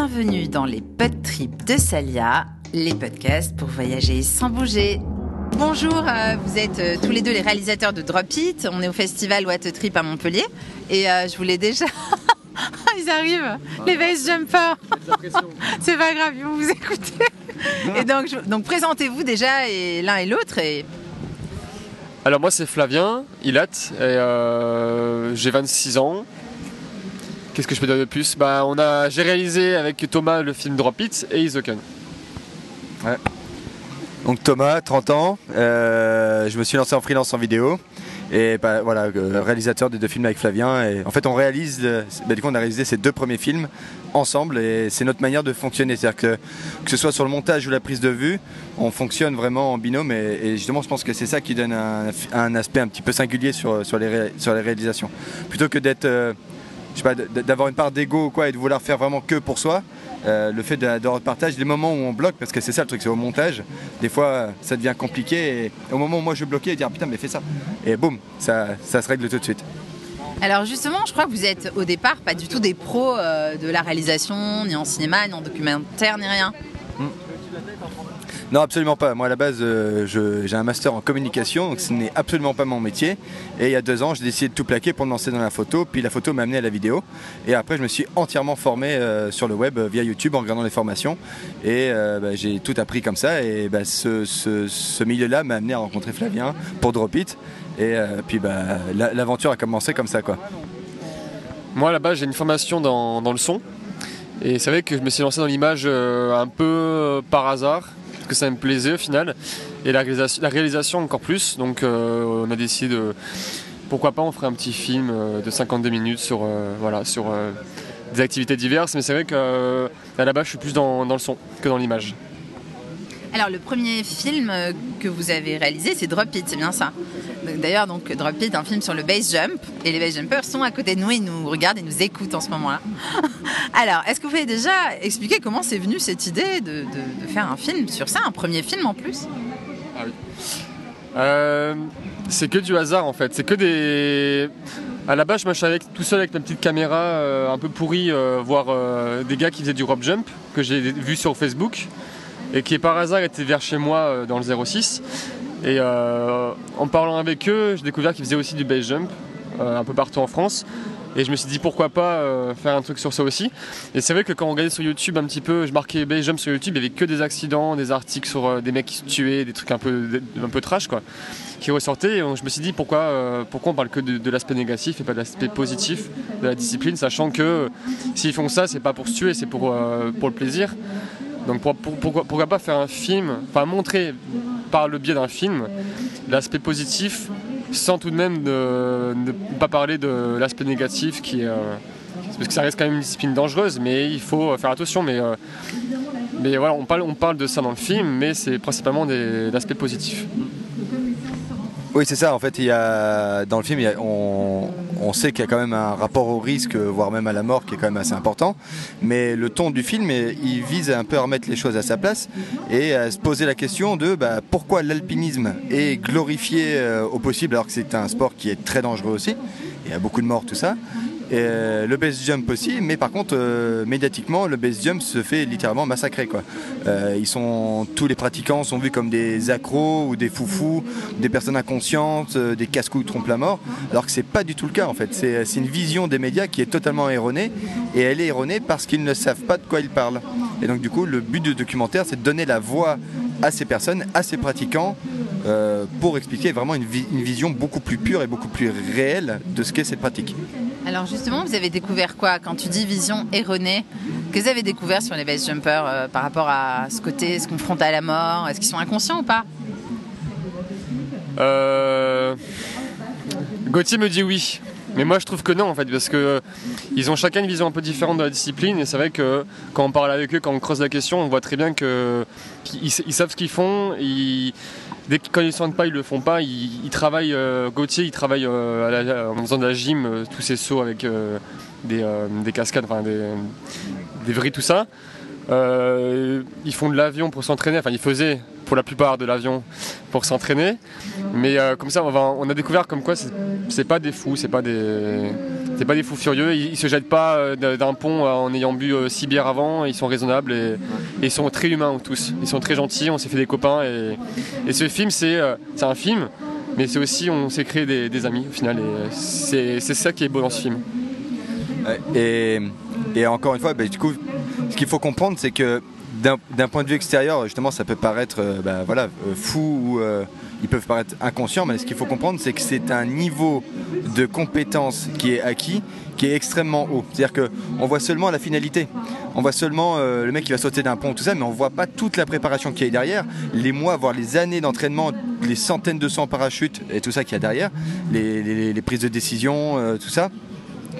bienvenue dans les pod trips de Salia, les podcasts pour voyager sans bouger. Bonjour, euh, vous êtes euh, tous les deux les réalisateurs de Drop It. On est au festival What a Trip à Montpellier et euh, je voulais déjà. Ils arrivent, les base jumpers. C'est pas grave, ils vont vous écouter. Et donc, je- donc présentez-vous déjà et l'un et l'autre et Alors moi c'est Flavien, Ilat, et euh, j'ai 26 ans. Qu'est-ce que je peux dire de plus bah, on a, J'ai réalisé avec Thomas le film Drop It et Isoken. Donc Thomas, 30 ans, euh, je me suis lancé en freelance en vidéo et bah, voilà, euh, réalisateur des deux films avec Flavien. Et en fait, on réalise, euh, bah, du coup, on a réalisé ces deux premiers films ensemble et c'est notre manière de fonctionner. C'est-à-dire que que ce soit sur le montage ou la prise de vue, on fonctionne vraiment en binôme et, justement, je pense que c'est ça qui donne un, aspect un petit peu singulier sur, sur, les, sur les réalisations. Plutôt que d'être, je sais pas, d'avoir une part d'ego ou quoi et de vouloir faire vraiment que pour soi. Euh, le fait de, de repartage, les moments où on bloque, parce que c'est ça le truc, c'est au montage, des fois ça devient compliqué et au moment où moi je bloquais et dire putain mais fais ça et boum, ça, ça se règle tout de suite. Alors justement, je crois que vous êtes au départ pas du tout des pros euh, de la réalisation, ni en cinéma, ni en documentaire, ni rien. Non absolument pas, moi à la base euh, j'ai un master en communication donc ce n'est absolument pas mon métier. Et il y a deux ans j'ai décidé de tout plaquer pour me lancer dans la photo puis la photo m'a amené à la vidéo. Et après je me suis entièrement formé euh, sur le web euh, via YouTube en regardant les formations. Et bah, j'ai tout appris comme ça. Et bah, ce, milieu-là m'a amené à rencontrer Flavien pour Drop It et puis bah, la- l'aventure a commencé comme ça quoi. Moi là-bas j'ai une formation dans, le son. Et c'est vrai que je me suis lancé dans l'image un peu par hasard que ça me plaisait au final et la réalisation, encore plus donc euh, on a décidé de pourquoi pas on ferait un petit film euh, de 52 minutes sur, euh, voilà, sur des activités diverses mais c'est vrai que base je suis plus dans, le son que dans l'image. Alors le premier film que vous avez réalisé, c'est Drop It, c'est bien ça? D'ailleurs, donc Drop It, un film sur le base jump, et les base jumpers sont à côté de nous, ils nous regardent et nous écoutent en ce moment-là. Alors, est-ce que vous pouvez déjà expliquer comment c'est venu cette idée de, faire un film sur ça, un premier film en plus? Euh, c'est que du hasard en fait. C'est que des. À la base, je avec, tout seul avec ma petite caméra euh, un peu pourrie, euh, voir des gars qui faisaient du rope jump que j'ai vu sur Facebook et qui par hasard étaient vers chez moi dans le 06. Et euh, en parlant avec eux, j'ai découvert qu'ils faisaient aussi du base jump euh, un peu partout en France. Et je me suis dit pourquoi pas euh, faire un truc sur ça aussi. Et c'est vrai que quand on regardait sur YouTube un petit peu, je marquais base jump sur YouTube, il y avait que des accidents, des articles sur des mecs qui se tuaient, des trucs un peu, un peu trash quoi, qui ressortaient. Et je me suis dit pourquoi, pourquoi on parle que de, de l'aspect négatif et pas de l'aspect positif de la discipline, sachant que s'ils font ça, c'est pas pour se tuer, c'est pour, pour le plaisir. Donc pour- pour- pourquoi, pourquoi pas faire un film, enfin montrer par le biais d'un film l'aspect positif sans tout de même ne, ne pas parler de l'aspect négatif qui est... euh, parce que ça reste quand même une discipline dangereuse, mais il faut faire attention. Mais, euh, mais voilà, on parle, on parle de ça dans le film, mais c'est principalement des l'aspect positif. Oui, c'est ça. En fait, il y a, dans le film, on, sait qu'il y a quand même un rapport au risque, voire même à la mort, qui est quand même assez important. Mais le ton du film, il vise un peu à remettre les choses à sa place et à se poser la question de bah, pourquoi l'alpinisme est glorifié euh, au possible alors que c'est un sport qui est très dangereux aussi. Il y a beaucoup de morts, tout ça. Euh, le base jump aussi, mais par contre, euh, médiatiquement, le base jump se fait littéralement massacrer. Quoi. Euh, tous les pratiquants sont vus comme des accros ou des foufous, des personnes inconscientes, des casse-couilles trompe la mort, alors que c'est pas du tout le cas en fait. C'est une vision des médias qui est totalement erronée, et elle est erronée parce qu'ils ne savent pas de quoi ils parlent. Et donc du coup, le but du documentaire, c'est de donner la voix à ces personnes, à ces pratiquants, pour expliquer vraiment une vision beaucoup plus pure et beaucoup plus réelle de ce qu'est cette pratique. Alors justement, vous avez découvert quoi Quand tu dis vision erronée, que vous avez découvert sur les base jumpers euh, par rapport à ce côté, se confronter à la mort? Est-ce qu'ils sont inconscients ou pas? Euh... Gauthier me dit oui. Mais moi je trouve que non en fait parce que euh, ils ont chacun une vision un peu différente de la discipline et c'est vrai que quand on parle avec eux, quand on creuse la question, on voit très bien qu'ils ils savent ce qu'ils font. Dès que quand ils ne sentent pas, ils le font pas. Ils, travaillent. euh, Gauthier, il travaille euh, en faisant de la gym, euh, tous ces sauts avec des, des cascades, enfin des, des vrilles, tout ça. Ils font de l'avion pour s'entraîner. Enfin, ils faisaient pour la plupart de l'avion pour s'entraîner. Mais comme ça, on, a découvert comme quoi c'est- pas des fous, c'est pas des, C'est pas des fous furieux, ils, ils se jettent pas d'un pont en ayant bu 6 bières avant, ils sont raisonnables et, et ils sont très humains tous. Ils sont très gentils, on s'est fait des copains et, ce film c'est euh, c'est un film, mais c'est aussi on s'est créé des, amis au final et euh, c'est ça qui est beau dans ce film. Ouais, Et, encore une fois, bah, du coup, ce qu'il faut comprendre, c'est que d'un point de vue extérieur, justement, ça peut paraître euh, bah, voilà, euh, fou ou euh, ils peuvent paraître inconscients, mais ce qu'il faut comprendre, c'est que c'est un niveau de compétence qui est acquis qui est extrêmement haut. C'est-à-dire qu'on voit seulement la finalité. On voit seulement euh, le mec qui va sauter d'un pont, tout ça, mais on voit pas toute la préparation qui est derrière, les mois, voire les années d'entraînement, les centaines de cents parachutes et tout ça qu'il y a derrière, les prises de décision, euh, tout ça.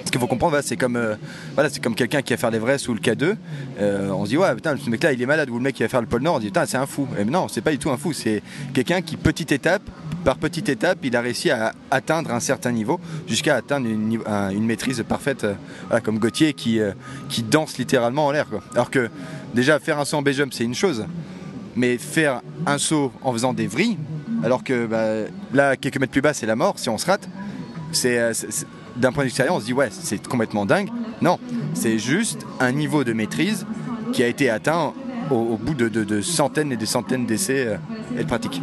Ce qu'il faut comprendre, c'est comme, euh, voilà, comme quelqu'un qui va faire l'Everest ou le K2. euh, on se dit, ouais, putain, ce mec-là, il est malade. Ou le mec qui va faire le pôle Nord, on se dit, putain, c'est un fou. Et non, c'est pas du tout un fou. C'est quelqu'un qui, petite étape, par petite étape, il a réussi à atteindre un certain niveau, jusqu'à atteindre une, maîtrise parfaite, euh, comme Gauthier qui, qui danse littéralement en l'air. Alors que, déjà, faire un saut en B-jump, c'est une chose. Mais faire un saut en faisant des vrilles, alors que bah, là, quelques mètres plus bas, c'est la mort si on se rate, c'est- d'un point de vue extérieur, on se dit ouais, c'est complètement dingue. Non, c'est juste un niveau de maîtrise qui a été atteint au, au bout de, de- de centaines et des centaines d'essais euh, et de pratiques.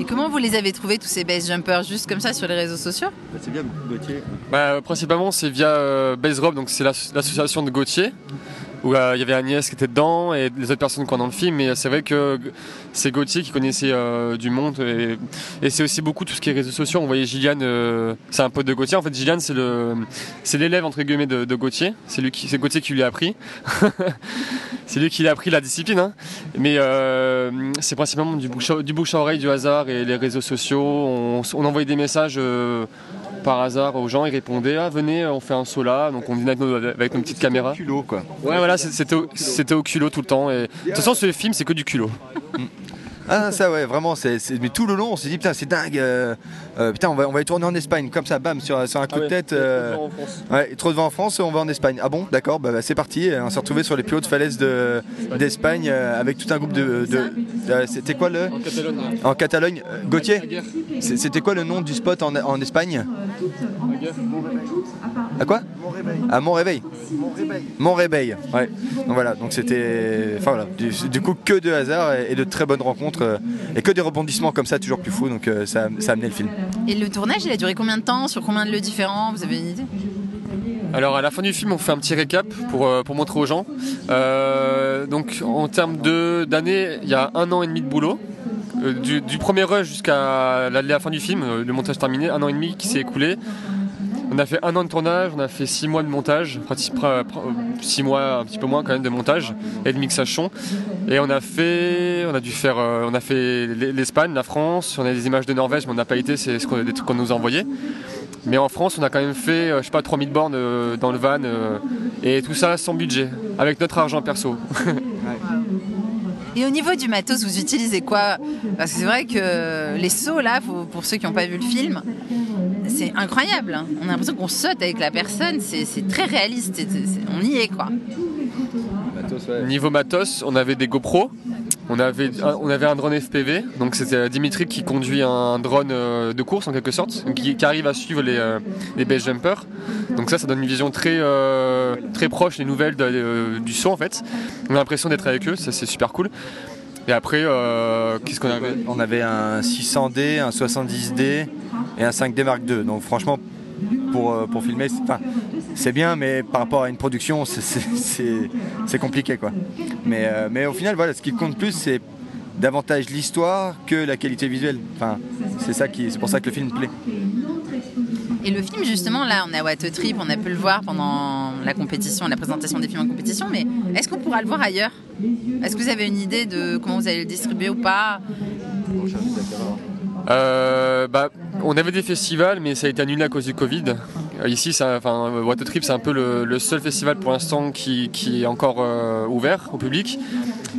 Et comment vous les avez trouvés, tous ces base jumpers, juste comme ça sur les réseaux sociaux? C'est bien, Gauthier. Bah, principalement, c'est via euh, Base Rob, donc c'est l'ass- l'association de Gauthier, où euh, il y avait Agnès qui était dedans et les autres personnes qu'on dans le film. Mais c'est vrai que c'est Gauthier qui connaissait euh, du monde et, c'est aussi beaucoup tout ce qui est réseaux sociaux. On voyait Gillian, euh, c'est un pote de Gauthier. En fait, Gillian, c'est le, c'est l'élève entre guillemets de, Gauthier. C'est Gauthier qui lui a appris. c'est lui qui lui a appris la discipline. hein. Mais c'est principalement du bouche, à, du bouche à oreille, du hasard et les réseaux sociaux. On, on envoyait des messages. Euh, par hasard aux gens, ils répondaient ah venez on fait un saut là donc on venait avec nos, avec nos petites caméras. Culot, quoi. Ouais voilà c'était au, c'était au culot tout le temps et de toute façon ce film c'est que du culot. Ah ça ouais vraiment c'est, mais tout le long on s'est dit putain c'est dingue euh, euh, putain on va, on va y tourner en Espagne. Comme ça bam sur, sur un coup de tête euh, ouais, trop de vent en France on va en Espagne. Ah bon d'accord bah, bah, c'est parti. On s'est retrouvé sur les plus hautes falaises de, d'Espagne euh, avec tout un groupe de, de- c'était quoi le En Catalogne. en Catalogne Gauthier c'était quoi le nom du spot en, en Espagne? À quoi à Mont-Réveil Mont-Réveil ouais. Donc voilà donc c'était enfin voilà du, du coup que de hasard et, et de très bonnes rencontres euh, et que des rebondissements comme ça toujours plus fous donc euh, ça, ça a amené le film. Et le tournage, il a duré combien de temps? Sur combien de lieux différents? Vous avez une idée? Alors à la fin du film on fait un petit récap pour, euh, pour montrer aux gens. Euh, donc en termes de- d'années il y a un an et demi de boulot. Euh, du, du premier rush jusqu'à la, la fin du film, le montage terminé, un an et demi qui s'est écoulé. On a fait un an de tournage, on a fait six mois de montage, six mois, un petit peu moins quand même de montage et de mixage son. Et on a fait, on a dû faire, euh, on a fait l'E- l'Espagne, la France, on a des images de Norvège, mais on n'a pas été, c'est des trucs qu'on nous a envoyés. Mais en France, on a quand même fait, euh, je sais pas, 3000 bornes euh, dans le van, et tout ça sans budget, avec notre argent perso. Et au niveau du matos, vous utilisez quoi? Parce que c'est vrai que les sauts, là, pour ceux qui n'ont pas vu le film, c'est incroyable. hein. On a l'impression qu'on saute avec la personne, c'est très réaliste. on y est, quoi. Niveau matos, on avait des GoPro, on avait, un- on avait un drone FPV, donc c'était Dimitri qui conduit un drone euh, de course en quelque sorte, qui, qui arrive à suivre les, euh, les base jumpers. Donc ça, ça donne une vision très, euh, très proche des nouvelles de- euh, du saut en fait. On a l'impression d'être avec eux, ça c'est super cool. Et après, euh, qu'est-ce qu'on avait on avait un 600D un 70D et un 5D Mark II donc franchement pour, euh, pour filmer c'est- bien mais par rapport à une production c'est- compliqué quoi. Mais, euh, mais au final voilà ce qui compte plus c'est davantage l'histoire que la qualité visuelle. Enfin c'est pour ça que le film plaît Et le film, justement, là, on est à What a Trip, on a pu le voir pendant la compétition, la présentation des films en compétition, mais est-ce qu'on pourra le voir ailleurs? Est-ce que vous avez une idée de comment vous allez le distribuer ou pas? Euh, bah, on avait des festivals, mais ça a été annulé à cause du Covid. Euh, Ici, ça, enfin, What a Trip, c'est un peu le, seul festival pour l'instant qui, qui est encore euh, ouvert au public.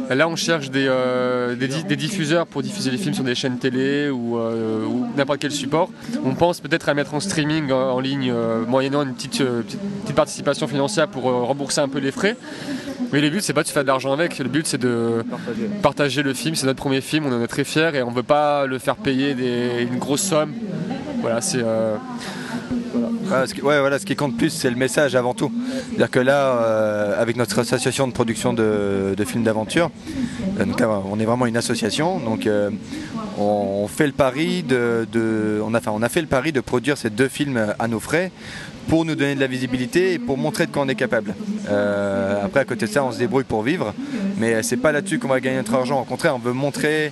Là, on cherche des, euh, des, di- des diffuseurs pour diffuser les films sur des chaînes télé ou, euh, ou n'importe quel support. On pense peut-être à mettre en streaming en, en ligne, euh, moyennant une petite, petite, petite participation financière pour rembourser un peu les frais. Mais le but, c'est pas de faire de l'argent avec. Le but, c'est de partager le film. C'est notre premier film, on en est très fiers et on veut pas le faire payer des- une grosse somme. Voilà, c'est. Voilà. Ce, qui, ouais, voilà, ce qui compte plus, c'est le message avant tout. C'est-à-dire que là, euh, avec notre association de production de, de films d'aventure, euh, on est vraiment une association, donc euh, on, fait le pari de, de- on, a, enfin, on a fait le pari de produire ces deux films à nos frais pour nous donner de la visibilité et pour montrer de quoi on est capable. Après, à côté de ça, on se débrouille pour vivre, mais c'est pas là-dessus qu'on va gagner notre argent. Au contraire, on veut montrer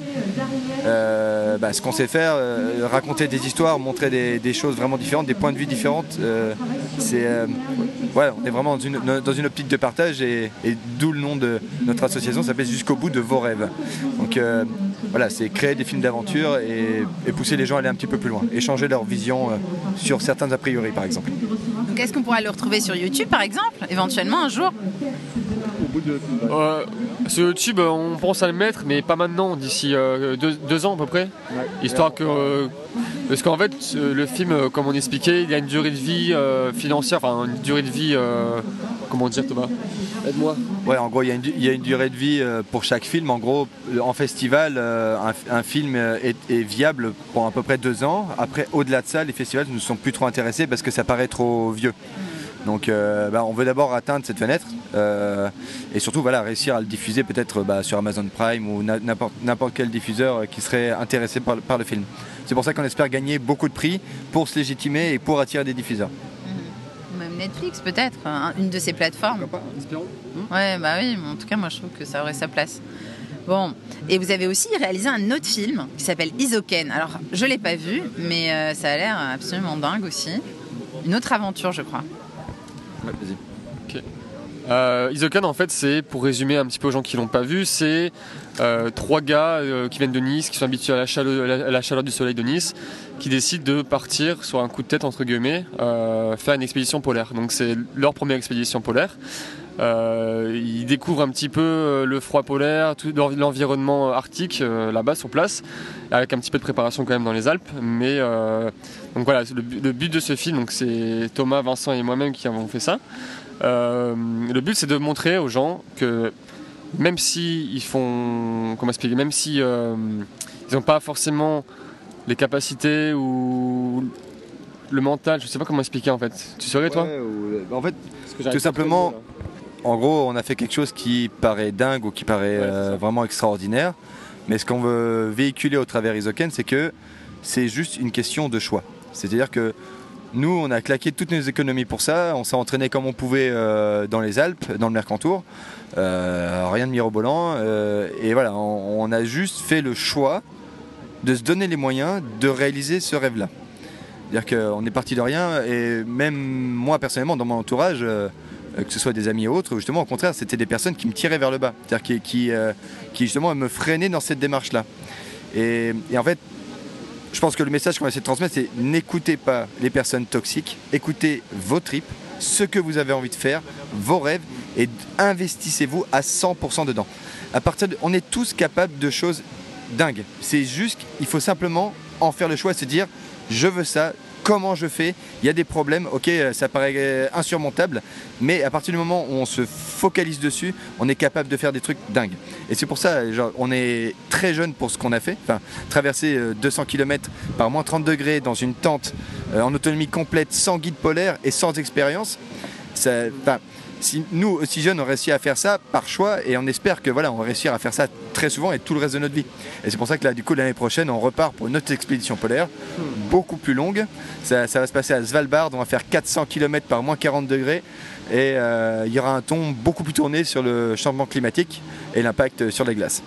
bah, ce qu'on sait faire, euh, raconter des histoires, montrer des, choses vraiment différentes, des points de vue différents. Euh, c'est, euh, ouais, on est vraiment dans une, dans une optique de partage et, d'où le nom de notre association, s'appelle Jusqu'au bout de vos rêves. Donc euh, voilà, c'est créer des films d'aventure et, pousser les gens à aller un petit peu plus loin, échanger leur vision euh, sur certains a priori par exemple. Donc est-ce qu'on pourra le retrouver sur YouTube par exemple, éventuellement un jour? Euh, sur YouTube, euh, on pense à le mettre, mais pas maintenant, d'ici euh, deux, deux ans à peu près. Histoire que. euh, parce qu'en fait, le film, comme on expliquait, il y a une durée de vie euh, financière, enfin une durée de vie. euh, comment dire, Thomas? Aide-moi. Ouais, en gros, il y, a une du- il y a une durée de vie euh, pour chaque film. En gros, en festival, euh, un, un film est, est viable pour à peu près deux ans. Après, au-delà de ça, les festivals ne nous sont plus trop intéressés parce que ça paraît trop vieux. Donc, euh, bah, on veut d'abord atteindre cette fenêtre euh, et surtout, voilà, réussir à le diffuser peut-être bah, sur Amazon Prime ou n'importe n'importe quel diffuseur euh, qui serait intéressé par, le- par le film. C'est pour ça qu'on espère gagner beaucoup de prix pour se légitimer et pour attirer des diffuseurs. Ou Même Netflix peut-être, hein, une de ces plateformes. Ouais, bah oui, mais en tout cas, moi je trouve que ça aurait sa place. Bon, et vous avez aussi réalisé un autre film qui s'appelle Isoken. Alors, je l'ai pas vu, mais euh, ça a l'air absolument dingue aussi. Une autre aventure, je crois. Ouais. Euh, Isokan, en fait, c'est, pour résumer un petit peu aux gens qui l'ont pas vu, c'est euh, trois gars euh, qui viennent de Nice, qui sont habitués à la, chaleur, à la chaleur du soleil de Nice, qui décident de partir sur un coup de tête, entre guillemets, faire une expédition polaire. Donc c'est leur première expédition polaire. Euh, ils découvrent un petit peu euh, le froid polaire, tout l'env- l'environnement arctique euh, là-bas sur place, avec un petit peu de préparation quand même dans les Alpes. Mais euh, donc voilà, le, but- le but de ce film, donc c'est Thomas, Vincent et moi-même qui avons fait ça. Euh, le but c'est de montrer aux gens que même si ils font, comment expliquer, même si euh, ils n'ont pas forcément les capacités ou le mental, je sais pas comment expliquer en fait. Tu saurais toi? Ou- bah, en fait, tout simplement, En gros, on a fait quelque chose qui paraît dingue ou qui paraît Ouais, euh, vraiment extraordinaire. Mais ce qu'on veut véhiculer au travers Isoken, c'est que c'est juste une question de choix. C'est-à-dire que nous, on a claqué toutes nos économies pour ça. On s'est entraîné comme on pouvait euh, dans les Alpes, dans le Mercantour. Euh, rien de mirobolant. euh, et voilà, on, on a juste fait le choix de se donner les moyens de réaliser ce rêve-là. C'est-à-dire qu'on est parti de rien. Et même moi, personnellement, dans mon entourage, que ce soit des amis ou autres, justement, au contraire, c'était des personnes qui me tiraient vers le bas, c'est-à-dire qui, qui, euh, qui, justement me freinaient dans cette démarche-là. Et, et en fait, je pense que le message qu'on va essayer de transmettre, c'est n'écoutez pas les personnes toxiques, écoutez vos tripes, ce que vous avez envie de faire, vos rêves, et investissez-vous à 100% dedans. À partir on est tous capables de choses dingues. C'est juste, il faut simplement en faire le choix, se dire, je veux ça, comment je fais Il y a des problèmes, ok, euh, ça paraît euh, insurmontable, mais à partir du moment où on se focalise dessus, on est capable de faire des trucs dingues. Et c'est pour ça, on est très jeune pour ce qu'on a fait. Traverser euh, 200 km par moins 30 degrés dans une tente euh, en autonomie complète, sans guide polaire et sans expérience, ça, si nous aussi jeunes on réussi à faire ça par choix et on espère que voilà on va réussir à faire ça très souvent et tout le reste de notre vie. Et c'est pour ça que là du coup l'année prochaine on repart pour une autre expédition polaire beaucoup plus longue. Ça, va se passer à Svalbard on va faire 400 km par moins 40 degrés et euh, il y aura un ton beaucoup plus tourné sur le changement climatique et l'impact sur les glaces.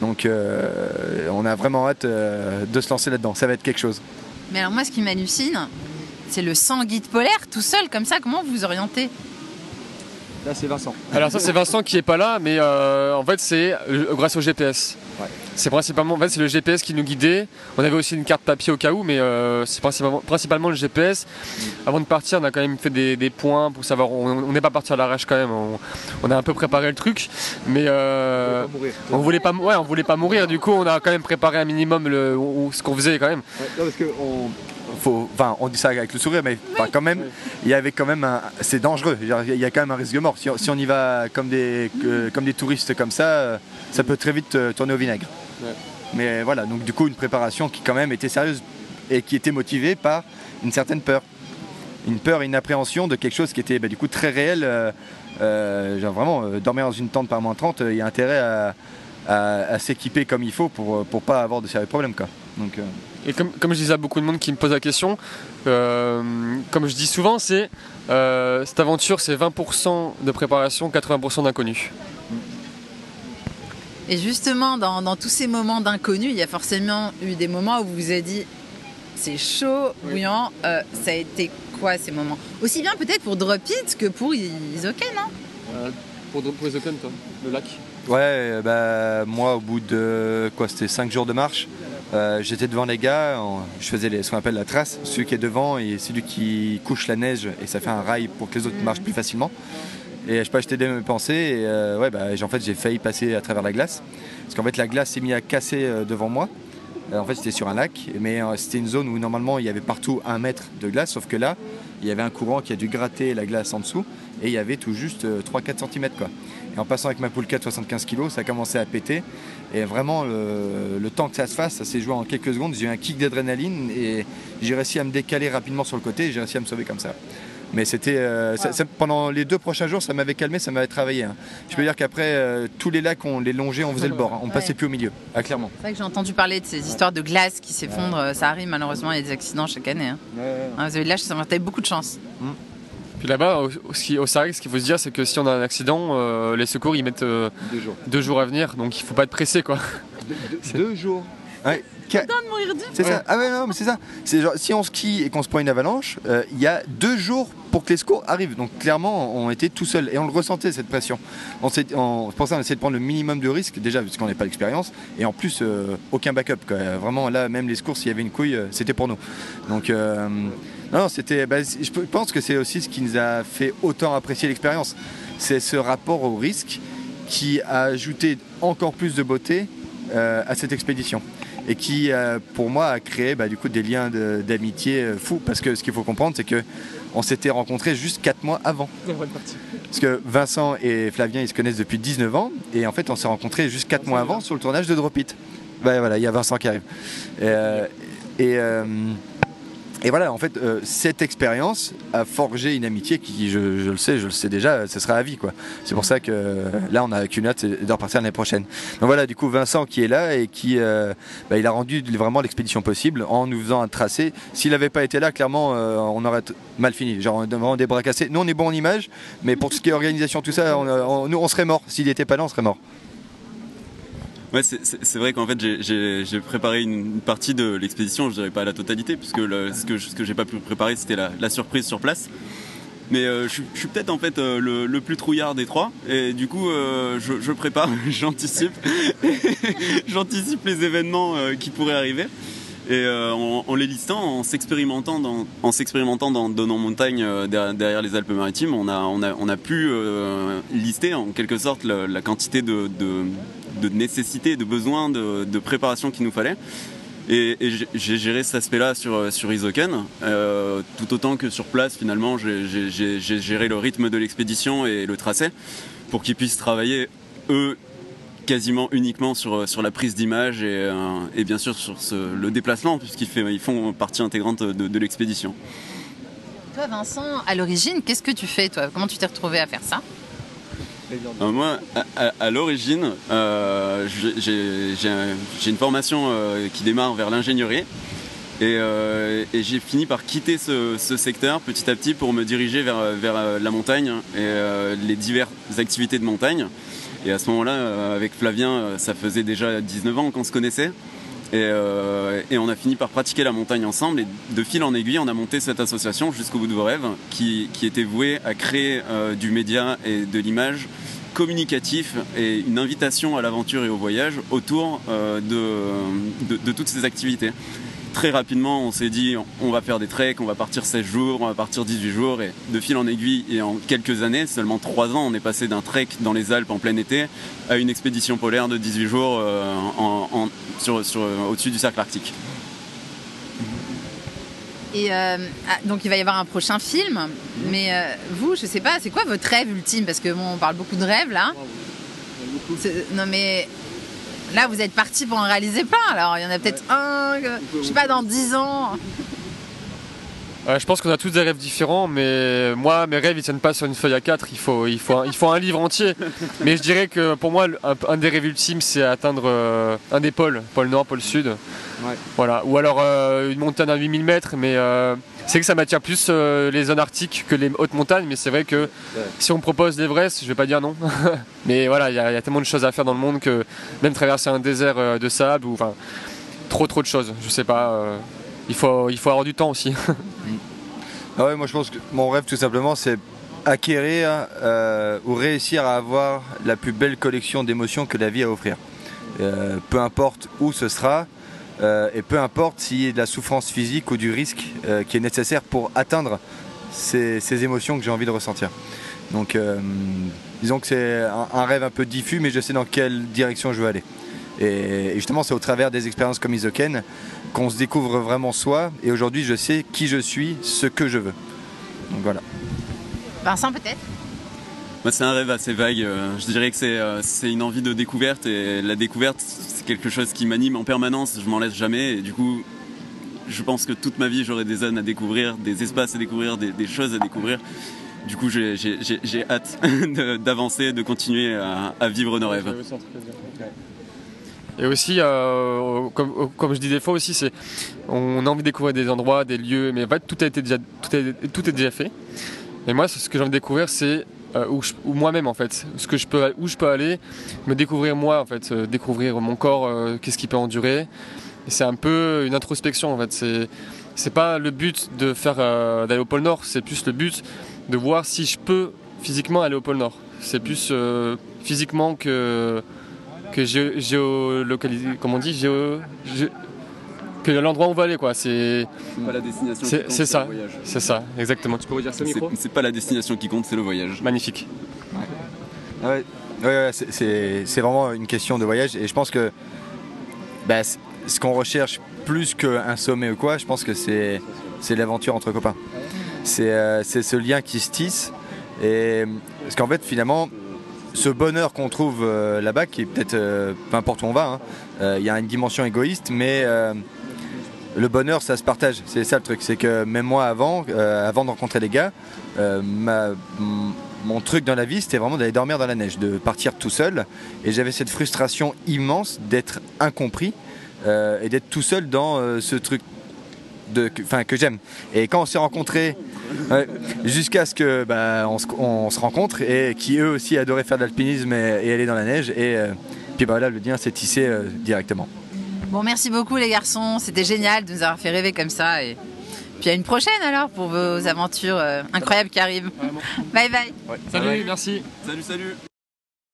Donc euh, on a vraiment hâte euh, de se lancer là-dedans. Ça va être quelque chose. Mais alors moi, ce qui m'hallucine, c'est le sang guide polaire tout seul comme ça. Comment vous orientez? Là c'est Vincent Alors ça c'est Vincent qui est pas là, mais euh, en fait c'est euh, grâce au GPS. Ouais. C'est principalement, en fait c'est le GPS qui nous guidait. On avait aussi une carte papier au cas où, mais euh, c'est principalement, principalement le GPS. Avant de partir, on a quand même fait des, des points pour savoir. On n'est pas parti à l'arrache quand même. On, on a un peu préparé le truc, mais euh, on voulait pas, ouais, on voulait pas mourir. Du coup, on a quand même préparé un minimum le, ce qu'on faisait quand même. parce que on... Faut, enfin, on dit ça avec le sourire, mais quand même, il y avait quand même un, c'est dangereux. Il y a quand même un risque de mort. Si on, si on y va comme des, comme des touristes comme ça, euh, ça peut très vite euh, tourner au vinaigre. Ouais. Mais voilà, donc du coup, une préparation qui quand même était sérieuse et qui était motivée par une certaine peur. une peur, une appréhension de quelque chose qui était bah, du coup très réel. genre vraiment, dormir dans une tente par moins 30, il y a intérêt à, s'équiper comme il faut pour ne pas avoir de sérieux problèmes. Quoi. Donc, Et comme, comme, je disais à beaucoup de monde qui me pose la question, comme je dis souvent, c'est cette aventure, c'est 20% de préparation, 80% d'inconnu. Et justement, dans, tous ces moments d'inconnu, il y a forcément eu des moments où vous vous êtes dit c'est chaud, bouillant. Euh, ça a été quoi ces moments? Aussi bien peut-être pour Drop It que pour Isoken, non euh, Pour, pour Isoken, toi, le lac? Ouais, bah, moi au bout de quoi C'était 5 jours de marche. Euh, j'étais devant les gars, je faisais ce qu'on appelle la trace, celui qui est devant et celui qui couche la neige et ça fait un rail pour que les autres marchent plus facilement. Et je peux acheter des pensées. Et euh, ouais, bah, en fait, j'ai failli passer à travers la glace. Parce qu'en fait, la glace s'est mise à casser euh, devant moi. En fait, c'était sur un lac, mais c'était une zone où normalement il y avait partout un mètre de glace, sauf que là, il y avait un courant qui a dû gratter la glace en dessous, et il y avait tout juste 3-4 cm. Quoi. Et en passant avec ma poule 4 75 kg, ça a commencé à péter. Et vraiment, le, le temps que ça se fasse, ça s'est joué en quelques secondes. J'ai eu un kick d'adrénaline et j'ai réussi à me décaler rapidement sur le côté et j'ai réussi à me sauver comme ça. Mais c'était euh, pendant les deux prochains jours, ça m'avait calmé, ça m'avait travaillé. Hein. Je peux dire qu'après, euh, tous les lacs, on les longeait, on faisait le bord. Hein. On passait plus au milieu, ah, clairement. C'est vrai que j'ai entendu parler de ces histoires de glace qui s'effondrent. Ça arrive malheureusement, il y a des accidents chaque année. Hein. Ah, vous avez de l'âge, ça m'a beaucoup de chance. Mmh. Puis là-bas, au, au ce qu'il faut se dire, c'est que si on a un accident, euh, les secours ils mettent deux, jours. à venir, donc il faut pas être pressé quoi. deux jours de mourir C'est ça. Ah ouais, non, mais c'est ça. C'est genre, si on skie et qu'on se prend une avalanche, euh, il y a deux jours pour que les secours arrivent. Donc clairement, on était tout seul et on le ressentait cette pression. On s'est, on, pour ça, on essayait de prendre le minimum de risques déjà parce qu'on n'avait pas l'expérience et en plus euh, aucun backup. Quoi. Vraiment là, même les secours, s'il y avait une couille, euh, c'était pour nous. Donc non, c'était. Bah, je pense que c'est aussi ce qui nous a fait autant apprécier l'expérience. C'est ce rapport au risque qui a ajouté encore plus de beauté à cette expédition et qui, euh, pour moi, a créé bah, du coup des liens d'amitié euh, fous. Parce que ce qu'il faut comprendre, c'est que on s'était rencontrés juste 4 mois avant. Parce que Vincent et Flavien, ils se connaissent depuis 19 ans, et en fait, on s'est rencontrés juste 4 mois avant sur le tournage de Drop It. Bah, voilà, il y a Vincent qui arrive. et euh, et voilà, en fait, euh, cette expérience a forgé une amitié qui, je, le sais, je le sais déjà, ce sera à vie, quoi. C'est pour ça que euh, là, on a qu'une hâte de repartir l'année prochaine. Donc voilà, du coup, Vincent qui est là et qui, euh, bah, il a rendu vraiment l'expédition possible en nous faisant un tracé. S'il n'avait pas été là, clairement, on aurait mal fini. Genre, vraiment des bras cassés. Nous, on est bon en image, mais pour ce qui est organisation, tout ça, nous, on serait mort. S'il n'était pas là, on serait mort. Ouais, c'est vrai qu'en fait j'ai préparé une partie de l'expédition, je dirais pas la totalité, puisque ce que, ce que j'ai pas pu préparer c'était la, surprise sur place. Mais euh, je, suis peut-être en fait euh, le, plus trouillard des trois, et du coup euh, je, prépare, j'anticipe, j'anticipe les événements qui pourraient arriver. Et en, les listant, en s'expérimentant dans, en s'expérimentant dans, dans nos montagnes derrière, les Alpes-Maritimes, on a, pu lister en quelque sorte la, quantité de nécessité, de besoin, de, préparation qu'il nous fallait. Et, j'ai géré cet aspect-là sur, sur Isoken, euh, tout autant que sur place finalement j'ai géré le rythme de l'expédition et le tracé pour qu'ils puissent travailler eux quasiment uniquement sur, sur la prise d'image et, euh, et, bien sûr sur le déplacement puisqu'ils ils font partie intégrante de, de l'expédition. Toi Vincent, à l'origine, qu'est-ce que tu fais toi? Comment tu t'es retrouvé à faire ça? Euh, moi, à, l'origine, euh, j'ai une formation euh, qui démarre vers l'ingénierie. Et, j'ai fini par quitter ce, secteur petit à petit pour me diriger vers, la montagne et les diverses activités de montagne. Et à ce moment-là, avec Flavien, ça faisait déjà 19 ans qu'on se connaissait. Et, on a fini par pratiquer la montagne ensemble. Et de fil en aiguille, on a monté cette association jusqu'au bout de vos rêves, qui, était vouée à créer du média et de l'image communicatif et une invitation à l'aventure et au voyage autour euh, de, toutes ces activités. Très rapidement, on s'est dit on va faire des treks, on va partir 16 jours, on va partir 18 jours et de fil en aiguille et en quelques années, seulement 3 ans, on est passé d'un trek dans les Alpes en plein été à une expédition polaire de 18 jours euh, en, sur, sur, au-dessus du cercle arctique. Et euh, ah, donc il va y avoir un prochain film. Mais euh, vous, je sais pas, c'est quoi votre rêve ultime? Parce que bon, on parle beaucoup de rêves là. Non mais là, vous êtes parti pour en réaliser plein. Alors il y en a peut-être un, je sais pas, dans 10 ans. Euh, je pense qu'on a tous des rêves différents, mais moi, mes rêves, ils tiennent pas sur une feuille à 4. Il faut, il faut, un, il faut un livre entier. Mais je dirais que pour moi, un, un des rêves ultimes, c'est atteindre euh, un des pôles, pôle Nord, pôle Sud. Voilà. Ou alors euh, une montagne à 8000 mètres, mais euh, c'est que ça m'attire plus les zones arctiques que les hautes montagnes. Mais c'est vrai que si on me propose l'Everest, je vais pas dire non. mais voilà, il y, y a tellement de choses à faire dans le monde que même traverser un désert de sable, ou enfin, trop trop de choses. Je sais pas. Il faut, il faut avoir du temps aussi. Ah moi je pense que mon rêve tout simplement c'est acquérir euh, ou réussir à avoir la plus belle collection d'émotions que la vie a à offrir. Euh, peu importe où ce sera euh, et peu importe s'il y a de la souffrance physique ou du risque qui est nécessaire pour atteindre ces, ces émotions que j'ai envie de ressentir. Donc disons que c'est un rêve un peu diffus mais je sais dans quelle direction je veux aller. Et, justement c'est au travers des expériences comme Isoken qu'on se découvre vraiment soi et aujourd'hui je sais qui je suis, ce que je veux. Donc voilà. Vincent, peut-être? Moi, c'est un rêve assez vague. euh, Je dirais que c'est euh, c'est une envie de découverte et la découverte, c'est quelque chose qui m'anime en permanence. Je m'en laisse jamais et du coup, je pense que toute ma vie, j'aurai des zones à découvrir, des espaces à découvrir, des, des choses à découvrir. Du coup, j'ai- j'ai j'ai- j'ai hâte de- d'avancer, de continuer à, à vivre nos rêves. Et aussi, euh, comme, je dis des fois aussi, c'est on a envie de découvrir des endroits, des lieux, mais en fait tout a été déjà tout est, déjà fait. Et moi, ce que j'ai envie de découvrir, c'est euh, où, moi-même en fait, ce que je peux, où je peux aller, me découvrir moi en fait, euh, découvrir mon corps, qu'est-ce qu'il peut endurer. C'est un peu une introspection en fait. C'est c'est pas le but de faire d'aller au pôle Nord, c'est plus le but de voir si je peux physiquement aller au pôle Nord. C'est plus physiquement que que géolocalisé, comment on dit, géo, gé- que l'endroit où on va aller quoi. C'est Pas la destination C'est- qui compte, c'est ça. le voyage. c'est ça, exactement. Tu peux redire ça micro? c'est pas la destination qui compte, c'est le voyage. Magnifique. Ah ouais, ouais, ouais, c'est- c'est c'est vraiment une question de voyage et je pense que bah, ce qu'on recherche plus qu'un sommet ou quoi, je pense que c'est c'est l'aventure entre copains. C'est euh, c'est ce lien qui se tisse et parce qu'en fait finalement ce bonheur qu'on trouve euh, là-bas, qui est peut-être euh, peu importe où on va, hein, euh, il y a une dimension égoïste, mais le bonheur ça se partage. C'est ça le truc, c'est que même moi avant, avant de rencontrer les gars, mon truc dans la vie c'était vraiment d'aller dormir dans la neige, de partir tout seul. Et j'avais cette frustration immense d'être incompris et d'être tout seul dans ce truc de, que, j'aime. Et quand on s'est rencontrés, ouais, jusqu'à ce que bah, on, se, on se rencontre et qui eux aussi adoraient faire de l'alpinisme et, et aller dans la neige. Et euh, puis bah, là, le lien s'est tissé euh, directement. Bon, merci beaucoup les garçons, c'était génial de nous avoir fait rêver comme ça. Et puis à une prochaine alors pour vos aventures euh, incroyables qui arrivent. Bye bye. Salut, merci. Salut, salut